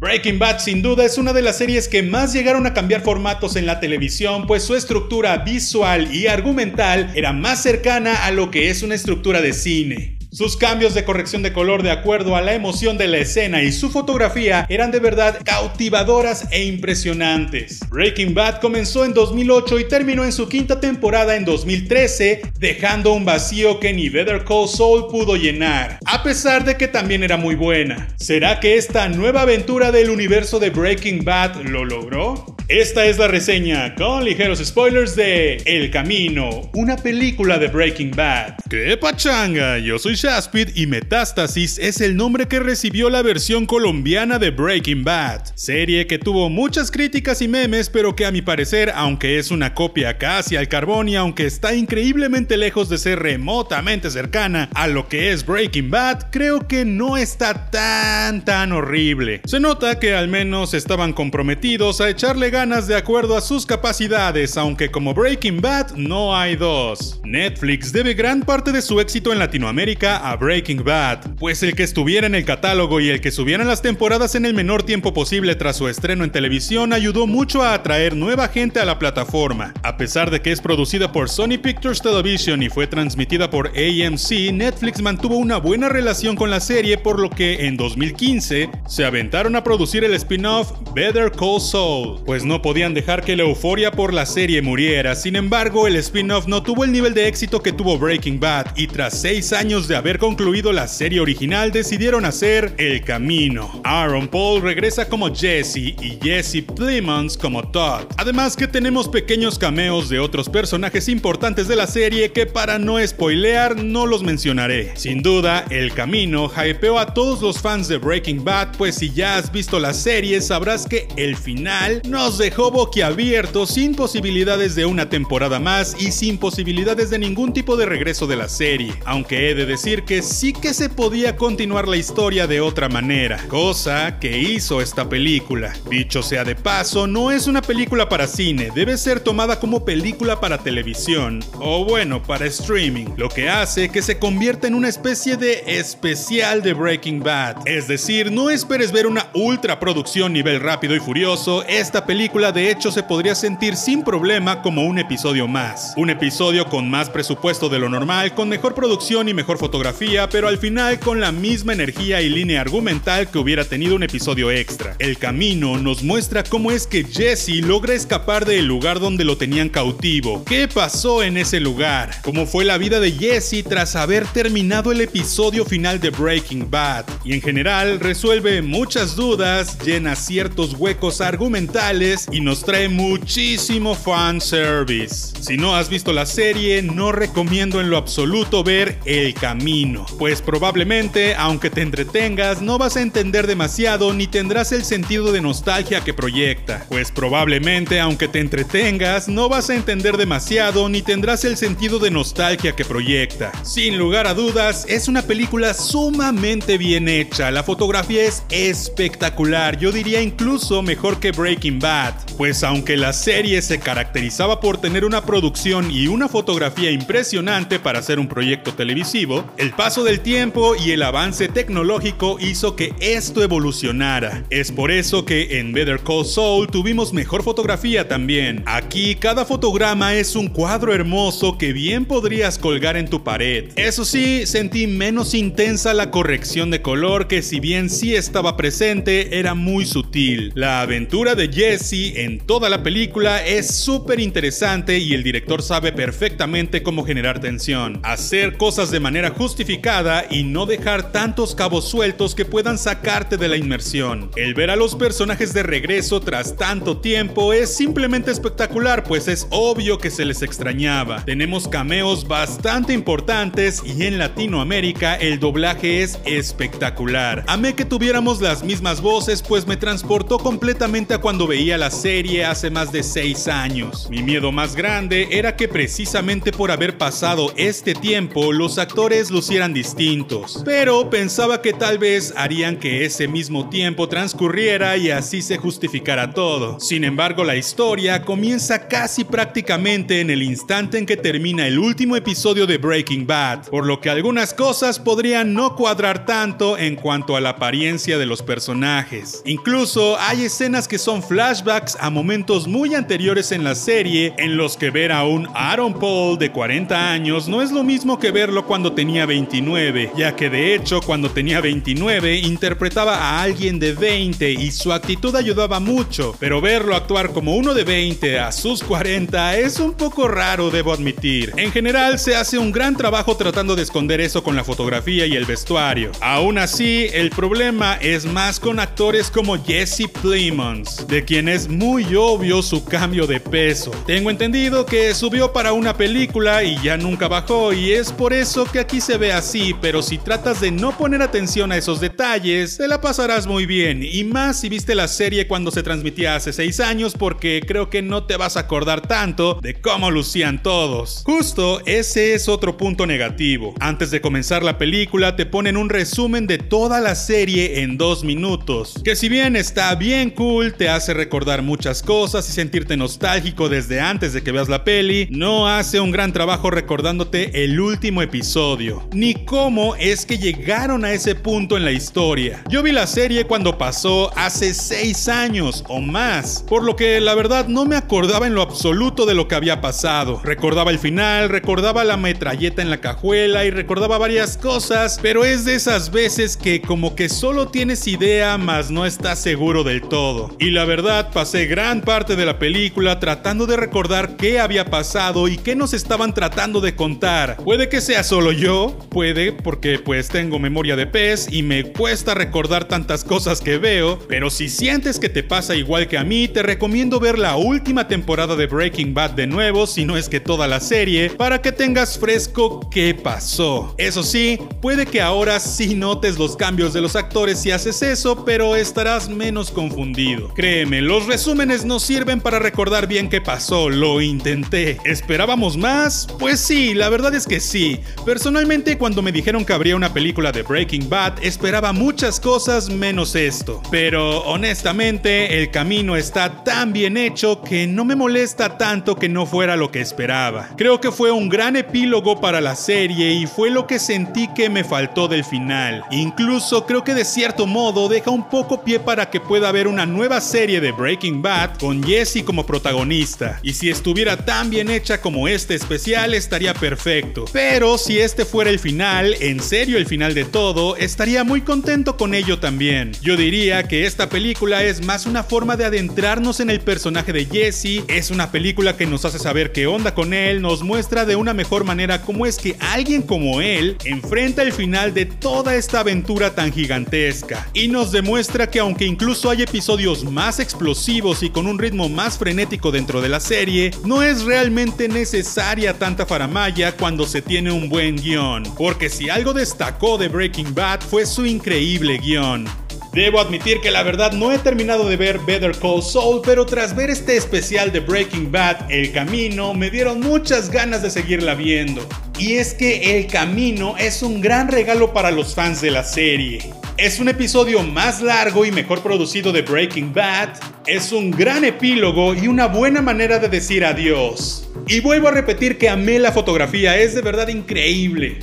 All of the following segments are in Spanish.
Breaking Bad sin duda es una de las series que más llegaron a cambiar formatos en la televisión, pues su estructura visual y argumental era más cercana a lo que es una estructura de cine. Sus cambios de corrección de color de acuerdo a la emoción de la escena y su fotografía eran de verdad cautivadoras e impresionantes. Breaking Bad comenzó en 2008 y terminó en su quinta temporada en 2013, dejando un vacío que ni Better Call Saul pudo llenar, a pesar de que también era muy buena. ¿Será que esta nueva aventura del universo de Breaking Bad lo logró? Esta es la reseña con ligeros spoilers de El Camino, una película de Breaking Bad. ¡Qué pachanga! Yo soy Shaspid y Metástasis es el nombre que recibió la versión colombiana de Breaking Bad, serie que tuvo muchas críticas y memes, pero que a mi parecer, aunque es una copia casi al carbón y aunque está increíblemente lejos de ser remotamente cercana a lo que es Breaking Bad, creo que no está tan tan horrible. Se nota que al menos estaban comprometidos a echarle ganas de acuerdo a sus capacidades, aunque como Breaking Bad no hay dos. Netflix debe gran parte de su éxito en Latinoamérica a Breaking Bad, pues el que estuviera en el catálogo y el que subieran las temporadas en el menor tiempo posible tras su estreno en televisión ayudó mucho a atraer nueva gente a la plataforma. A pesar de que es producida por Sony Pictures Television y fue transmitida por AMC, Netflix mantuvo una buena relación con la serie por lo que en 2015 se aventaron a producir el spin-off Better Call Saul, pues no podían dejar que la euforia por la serie muriera. Sin embargo, el spin-off no tuvo el nivel de éxito que tuvo Breaking Bad y tras seis años de haber concluido la serie original decidieron hacer El Camino. Aaron Paul regresa como Jesse y Jesse Plemons como Todd. Además que tenemos pequeños cameos de otros personajes importantes de la serie que para no spoilear no los mencionaré. Sin duda, El Camino hypeó a todos los fans de Breaking Bad, pues si ya has visto la serie sabrás que el final nos dejó boquiabiertos sin posibilidades de una temporada más y sin posibilidades de ningún tipo de regreso de la serie. Aunque he de decir que sí que se podía continuar la historia de otra manera, cosa que hizo esta película. Dicho sea de paso, no es una película para cine, debe ser tomada como película para televisión, o bueno, para streaming, lo que hace que se convierta en una especie de especial de Breaking Bad. Es decir, no esperes ver una ultra producción nivel rápido y furioso, esta película de hecho se podría sentir sin problema como un episodio más. Un episodio con más presupuesto de lo normal, con mejor producción y mejor fotografía pero al final con la misma energía y línea argumental que hubiera tenido un episodio extra. El camino nos muestra cómo es que Jesse logra escapar del lugar donde lo tenían cautivo. ¿Qué pasó en ese lugar? ¿Cómo fue la vida de Jesse tras haber terminado el episodio final de Breaking Bad? Y en general resuelve muchas dudas, llena ciertos huecos argumentales y nos trae muchísimo fanservice. Si no has visto la serie, no recomiendo en lo absoluto ver El Camino pues probablemente, aunque te entretengas, no vas a entender demasiado ni tendrás el sentido de nostalgia que proyecta. Pues probablemente, aunque te entretengas, no vas a entender demasiado ni tendrás el sentido de nostalgia que proyecta. Sin lugar a dudas, es una película sumamente bien hecha, la fotografía es espectacular, yo diría incluso mejor que Breaking Bad, pues aunque la serie se caracterizaba por tener una producción y una fotografía impresionante para ser un proyecto televisivo, el paso del tiempo y el avance tecnológico hizo que esto evolucionara. Es por eso que en Better Call Saul tuvimos mejor fotografía también. Aquí cada fotograma es un cuadro hermoso que bien podrías colgar en tu pared. Eso sí, sentí menos intensa la corrección de color que si bien sí estaba presente, era muy sutil. La aventura de Jesse en toda la película es súper interesante y el director sabe perfectamente cómo generar tensión. Hacer cosas de manera justificada y no dejar tantos cabos sueltos que puedan sacarte de la inmersión. El ver a los personajes de regreso tras tanto tiempo es simplemente espectacular, pues es obvio que se les extrañaba. Tenemos cameos bastante importantes y en Latinoamérica el doblaje es espectacular. Amé que tuviéramos las mismas voces, pues me transportó completamente a cuando veía la serie hace más de 6 años. Mi miedo más grande era que precisamente por haber pasado este tiempo los actores lucieran distintos, pero pensaba que tal vez harían que ese mismo tiempo transcurriera y así se justificara todo. Sin embargo, la historia comienza casi prácticamente en el instante en que termina el último episodio de Breaking Bad, por lo que algunas cosas podrían no cuadrar tanto en cuanto a la apariencia de los personajes. Incluso hay escenas que son flashbacks a momentos muy anteriores en la serie en los que ver a un Aaron Paul de 40 años no es lo mismo que verlo cuando tenía 29, ya que de hecho cuando tenía 29 interpretaba a alguien de 20 y su actitud ayudaba mucho, pero verlo actuar como uno de 20 a sus 40 es un poco raro, debo admitir. En general se hace un gran trabajo tratando de esconder eso con la fotografía y el vestuario. Aún así, el problema es más con actores como Jesse Plemons, de quien es muy obvio su cambio de peso. Tengo entendido que subió para una película y ya nunca bajó y es por eso que aquí se ve así, pero si tratas de no poner atención a esos detalles, te la pasarás muy bien y más si viste la serie cuando se transmitía hace 6 años porque creo que no te vas a acordar tanto de cómo lucían todos. Justo ese es otro punto negativo. Antes de comenzar la película te ponen un resumen de toda la serie en dos minutos, que si bien está bien cool, te hace recordar muchas cosas y sentirte nostálgico desde antes de que veas la peli, no hace un gran trabajo recordándote el último episodio, ni cómo es que llegaron a ese punto en la historia. Yo vi la serie cuando pasó hace 6 años o más, por lo que la verdad no me acordaba en lo absoluto de lo que había pasado. Recordaba el final, recordaba la metralleta en la cajuela y recordaba varias cosas, pero es de esas veces que como que solo tienes idea mas no estás seguro del todo. Y la verdad pasé gran parte de la película tratando de recordar qué había pasado y qué nos estaban tratando de contar. Puede que sea solo yo, puede porque pues tengo memoria de pez y me cuesta recordar tantas cosas que veo, pero si sientes que te pasa igual que a mí, te recomiendo ver la última temporada de Breaking Bad de nuevo, si no es que toda la serie, para que tengas fresco qué pasó. Eso sí, puede que ahora sí notes los cambios de los actores si haces eso, pero estarás menos confundido. Créeme, los resúmenes no sirven para recordar bien qué pasó, lo intenté. ¿Esperábamos más? Pues sí, la verdad es que sí. Personalmente, cuando me dijeron que habría una película de Breaking Bad, esperaba muchas cosas menos esto. Pero honestamente, el camino está tan bien hecho que no me molesta tanto que no fuera lo que esperaba. Creo que fue un gran epílogo para la serie y fue lo que sentí que me faltó del final. Incluso creo que de cierto modo deja un poco pie para que pueda haber una nueva serie de Breaking Bad con Jesse como protagonista. Y si estuviera tan bien hecha como este especial estaría perfecto. Pero si este fuera el final, en serio el final de todo, estaría muy contento con ello también. Yo diría que esta película es más una forma de adentrarnos en el personaje de Jesse, es una película que nos hace saber qué onda con él, nos muestra de una mejor manera cómo es que alguien como él enfrenta el final de toda esta aventura tan gigantesca y nos demuestra que aunque incluso hay episodios más explosivos y con un ritmo más frenético dentro de la serie, no es realmente necesaria tanta faramaya cuando se tiene un buen guion, porque si algo destacó de Breaking Bad fue su increíble guion. Debo admitir que la verdad no he terminado de ver Better Call Saul, pero tras ver este especial de Breaking Bad, El Camino, me dieron muchas ganas de seguirla viendo. Y es que El Camino es un gran regalo para los fans de la serie. Es un episodio más largo y mejor producido de Breaking Bad, es un gran epílogo y una buena manera de decir adiós. Y vuelvo a repetir que amé la fotografía, es de verdad increíble.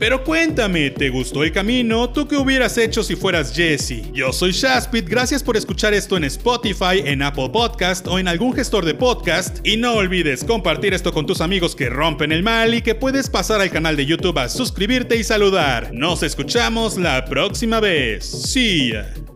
Pero cuéntame, ¿te gustó el camino? ¿Tú qué hubieras hecho si fueras Jesse? Yo soy Shaspit, gracias por escuchar esto en Spotify, en Apple Podcast o en algún gestor de podcast. Y no olvides compartir esto con tus amigos que rompen el mal y que puedes pasar al canal de YouTube a suscribirte y saludar. Nos escuchamos la próxima vez. Ya.